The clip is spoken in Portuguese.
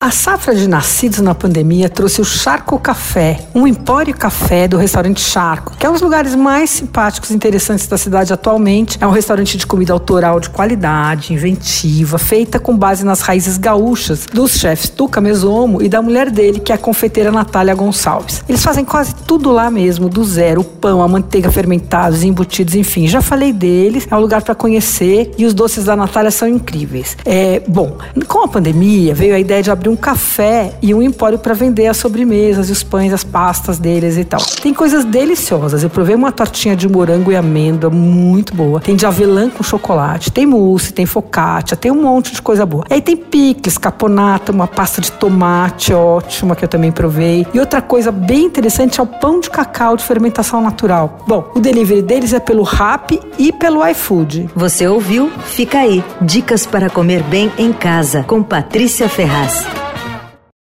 A safra de nascidos na pandemia trouxe o Charco Café, um empório café do restaurante Charco, que é um dos lugares mais simpáticos e interessantes da cidade atualmente. É um restaurante de comida autoral de qualidade, inventiva, feita com base nas raízes gaúchas dos chefes Tuca Mesomo e da mulher dele, que é a confeiteira Natália Gonçalves. Eles fazem quase tudo lá mesmo, do zero: o pão, a manteiga fermentados, embutidos, enfim. Já falei deles, é um lugar para conhecer e os doces da Natália são incríveis. É, bom, com a pandemia veio a ideia de abrir um café e um empório para vender as sobremesas e os pães, as pastas deles e tal. Tem coisas deliciosas. Eu provei uma tortinha de morango e amêndoa muito boa. Tem de avelã com chocolate, tem mousse, tem focaccia, tem um monte de coisa boa. E aí tem picles, caponata, uma pasta de tomate ótima que eu também provei. E outra coisa bem interessante é o pão de cacau de fermentação natural. Bom, o delivery deles é pelo Rap e pelo iFood. Você ouviu? Fica aí. Dicas para comer bem em casa com Patrícia Ferraz.